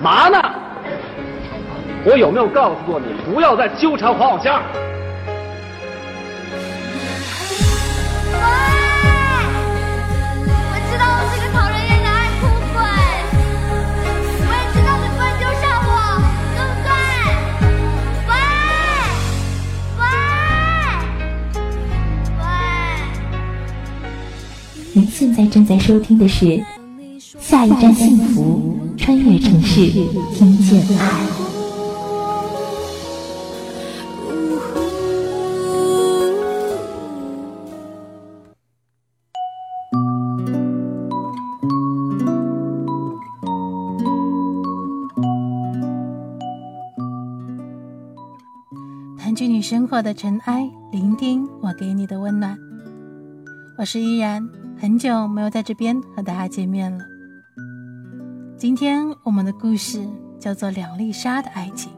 嘛呢？我有没有告诉过你，不要再纠缠黄小仙？喂！我知道我是个讨人厌的爱哭鬼，我也知道你不会丢下我，对不对？喂！喂！喂！您现在正在收听的是。下一站幸福，穿越城市，听见爱。谈居你生活的尘埃，聆听我给你的温暖。我是依然，很久没有在这边和大家见面了。今天我们的故事叫做两粒沙的爱情。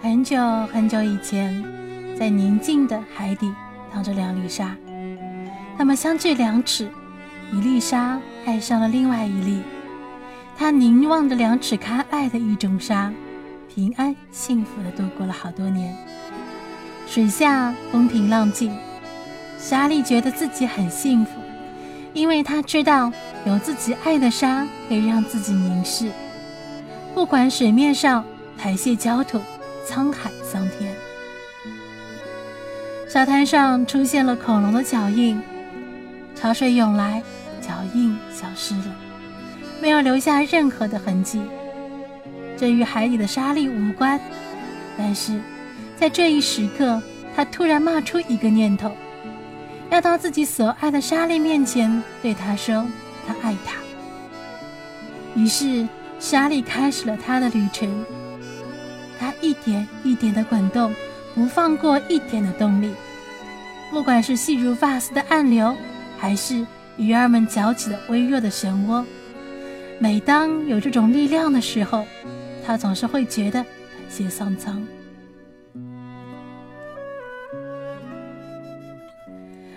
很久很久以前，在宁静的海底。躺着两粒沙，它们相距两尺，一粒沙爱上了另外一粒，它凝望着两尺开爱的一种沙，平安幸福的度过了好多年。水下风平浪静，沙粒觉得自己很幸福，因为他知道有自己爱的沙可以让自己凝视，不管水面上排泄焦土，沧海桑田。沙滩上出现了恐龙的脚印，潮水涌来，脚印消失了，没有留下任何的痕迹。这与海底的沙粒无关，但是在这一时刻，他突然冒出一个念头，要到自己所爱的沙粒面前对他说：“他爱他。”于是沙粒开始了他的旅程，它一点一点的滚动。不放过一点的动力，不管是细如发丝的暗流，还是鱼儿们搅起的微弱的漩涡。每当有这种力量的时候，他总是会觉得感谢上苍。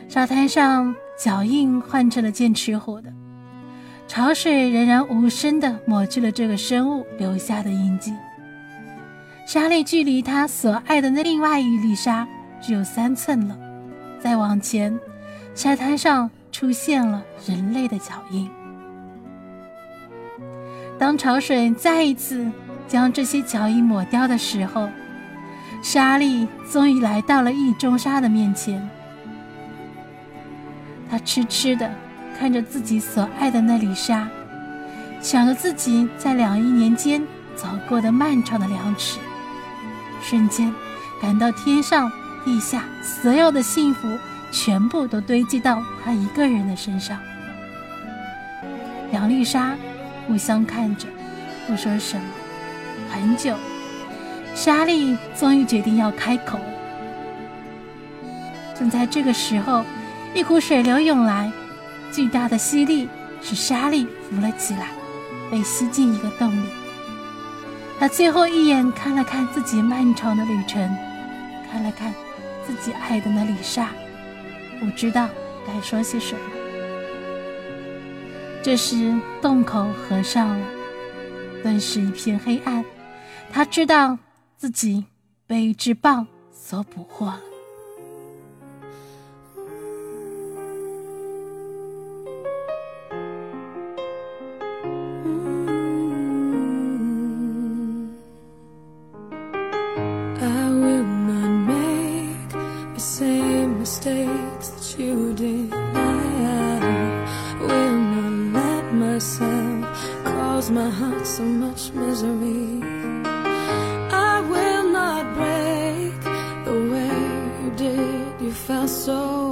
沙滩上脚印换成了剑齿虎的，潮水仍然无声地抹去了这个生物留下的印记。沙粒距离他所爱的那另外一粒沙只有三寸了。再往前，沙滩上出现了人类的脚印。当潮水再一次将这些脚印抹掉的时候，沙粒终于来到了意中沙的面前。他痴痴地看着自己所爱的那粒沙，想着自己在两亿年间走过的漫长的两尺。瞬间，感到天上地下所有的幸福全部都堆积到他一个人的身上。杨丽莎互相看着，不说什么。很久，沙粒终于决定要开口。正在这个时候，一股水流涌来，巨大的吸力使沙粒浮了起来，被吸进一个洞里。他最后一眼看了看自己漫长的旅程，看了看自己爱的那粒沙，不知道该说些什么。这时洞口合上了，顿时一片黑暗。他知道自己被一只蚌所捕获了。What you did. I will not let myself cause my heart so much misery. I will not break the way you did. You felt so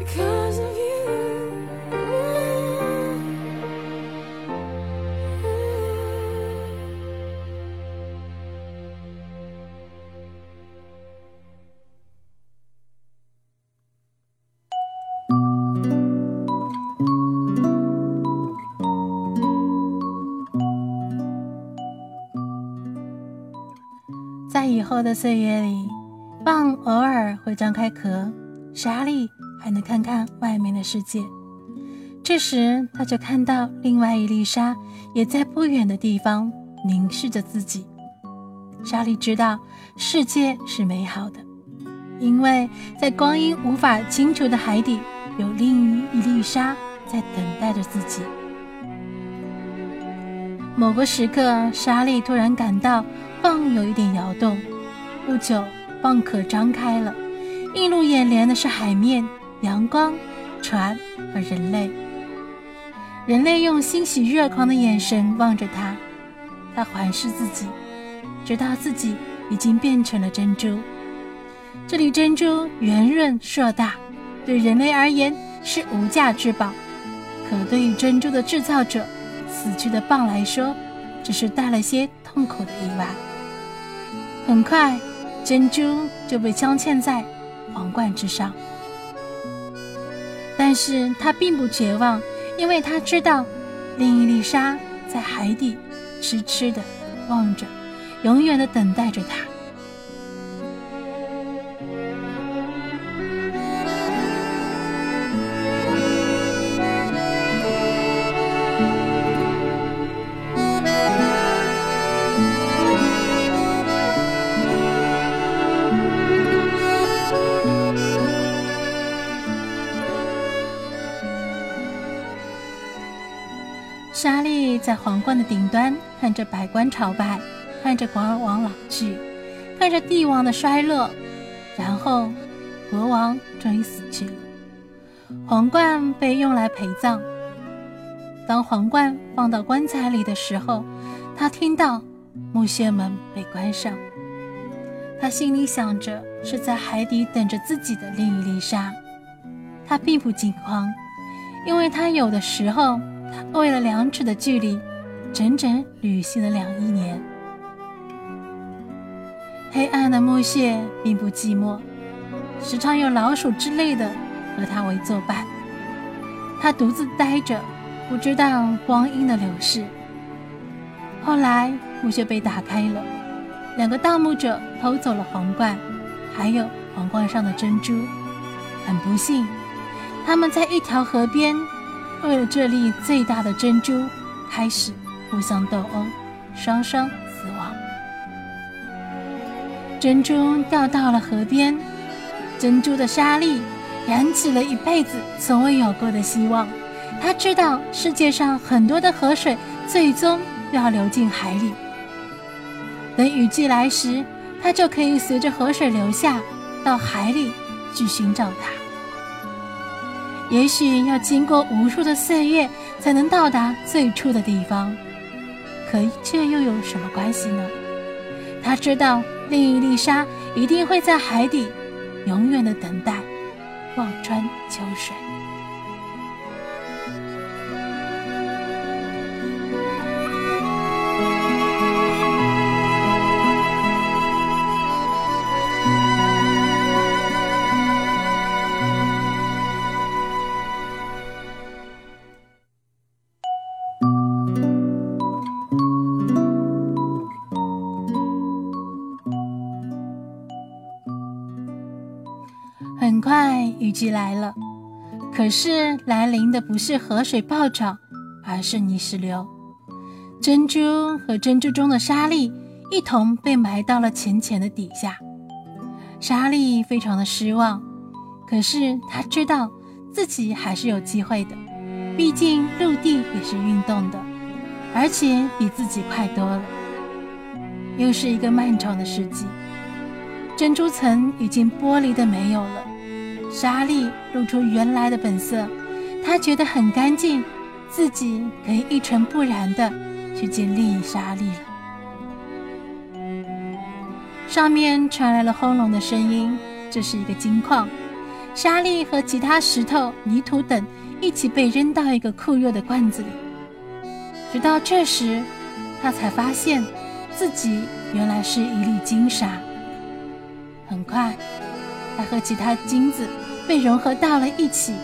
Because of you. 在以后的岁月里，蚌偶尔会张开壳，莎莉还能看看外面的世界。这时，他就看到另外一粒沙也在不远的地方凝视着自己。莎莉知道世界是美好的，因为在光阴无法清除的海底，有另一粒沙在等待着自己。某个时刻，莎莉突然感到蚌有一点摇动。不久，蚌壳张开了，映入眼帘的是海面、阳光、船和人类。人类用欣喜若狂的眼神望着他，他环视自己，直到自己已经变成了珍珠。这粒珍珠圆润硕大，对人类而言是无价之宝，可对于珍珠的制造者死去的蚌来说，只是带了些痛苦的意外。很快，珍珠就被镶嵌在皇冠之上。但是他并不绝望，因为他知道，另一粒沙在海底痴痴地望着，永远地等待着他。在皇冠的顶端看着百官朝拜，看着国王老去，看着帝王的衰落，然后国王终于死去了。皇冠被用来陪葬。当皇冠放到棺材里的时候，他听到木屑门被关上。他心里想着是在海底等着自己的另一粒沙。他并不惊慌，因为他有的时候。他为了两尺的距离，整整旅行了两亿年。黑暗的木屑并不寂寞，时常有老鼠之类的和他为作伴。他独自呆着，不知道光阴的流逝。后来木屑被打开了，两个盗墓者偷走了皇冠，还有皇冠上的珍珠。很不幸，他们在一条河边。为了这粒最大的珍珠，开始互相斗殴，双双死亡。珍珠掉到了河边，珍珠的沙粒燃起了一辈子从未有过的希望。他知道世界上很多的河水最终要流进海里。等雨季来时，他就可以随着河水流下，到海里去寻找它。也许要经过无数的岁月才能到达最初的地方，可这又有什么关系呢？他知道另一粒沙一定会在海底，永远的等待，望穿秋水。季来了，可是来临的不是河水暴涨，而是泥石流。珍珠和珍珠中的沙粒一同被埋到了浅浅的底下。沙粒非常的失望，可是他知道自己还是有机会的，毕竟陆地也是运动的，而且比自己快多了。又是一个漫长的世纪，珍珠层已经剥离的没有了。沙粒露出原来的本色，他觉得很干净，自己可以一尘不染的去见另一沙粒了。上面传来了轰隆的声音，这是一个金矿，沙粒和其他石头、泥土等一起被扔到一个酷热的罐子里。直到这时，他才发现自己原来是一粒金沙。很快。他和其他金子被融合到了一起，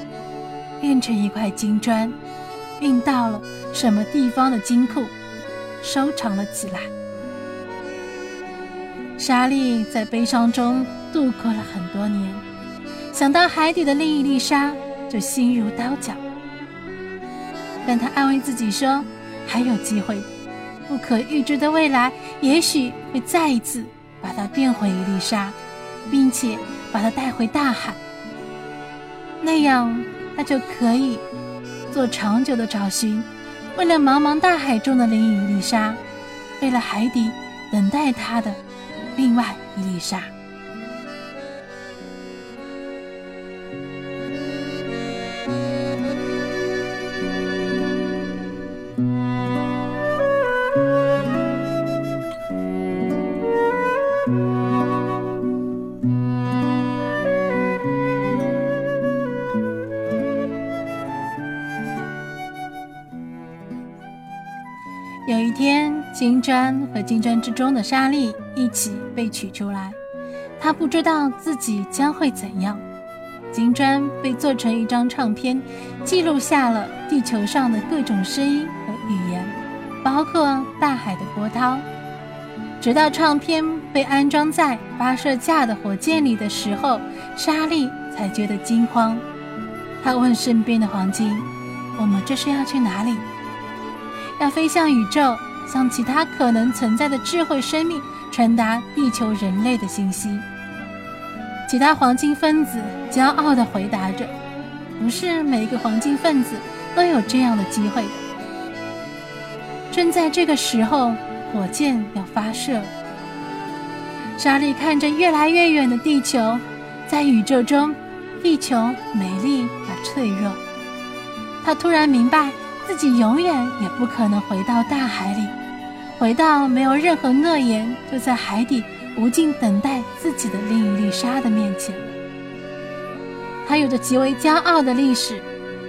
变成一块金砖，运到了什么地方的金库，收藏了起来。莎莉在悲伤中度过了很多年，想到海底的另一粒沙，就心如刀绞。但她安慰自己说，还有机会的，不可预知的未来也许会再一次把它变回一粒沙，并且。把它带回大海，那样他就可以做长久的找寻，为了茫茫大海中的另一粒沙，为了海底等待他的另外一粒沙。金砖和金砖之中的沙粒一起被取出来，他不知道自己将会怎样。金砖被做成一张唱片，记录下了地球上的各种声音和语言，包括大海的波涛。直到唱片被安装在发射架的火箭里的时候，沙粒才觉得惊慌。他问身边的黄金：“我们这是要去哪里？”要飞向宇宙，向其他可能存在的智慧生命传达地球人类的信息。其他黄金分子骄傲地回答着：“不是每一个黄金分子都有这样的机会的。”正在这个时候，火箭要发射。莎莉看着越来越远的地球，在宇宙中，地球美丽而脆弱。她突然明白，自己永远也不可能回到大海里，回到没有任何诺言就在海底无尽等待自己的另一粒沙的面前。它有着极为骄傲的历史，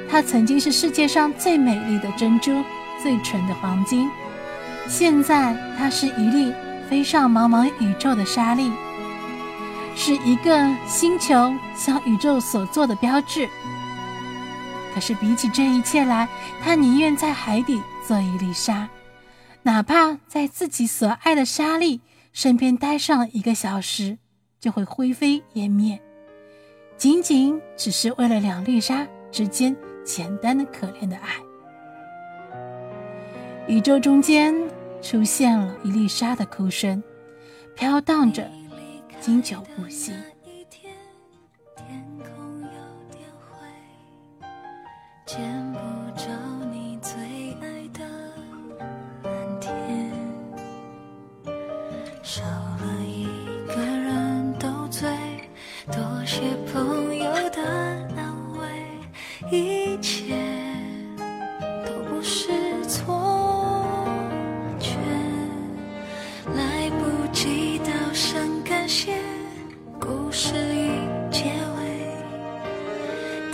它曾经是世界上最美丽的珍珠，最纯的黄金。现在，它是一粒。飞上茫茫宇宙的沙粒，是一个星球向宇宙所做的标志。可是比起这一切来，他宁愿在海底做一粒沙，哪怕在自己所爱的沙粒身边待上一个小时，就会灰飞烟灭，仅仅只是为了两粒沙之间简单的可怜的爱。宇宙中间。出现了一粒沙的哭声，飘荡着，经久不息。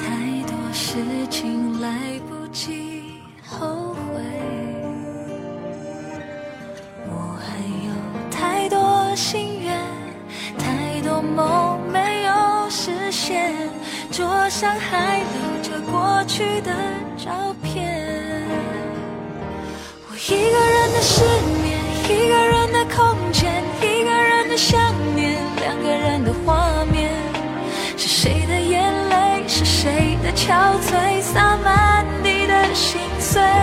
太多事情来不及后悔。我还有太多心愿，太多梦没有实现，桌上还留着过去的照片。我一个憔悴，洒满地的心碎。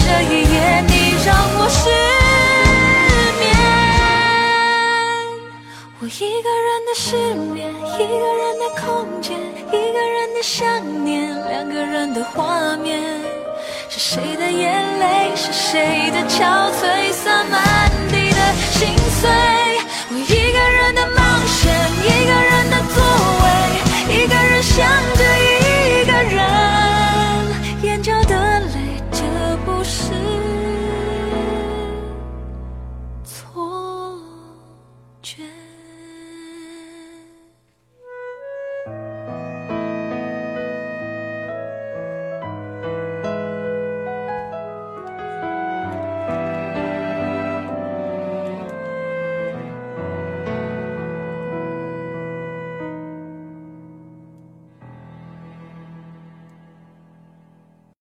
这一夜，你让我失眠。我一个人的失眠，一个人的空间，一个人的想念，两个人的画面。是谁的眼泪，是谁的憔悴，洒满地的心碎。我一个人的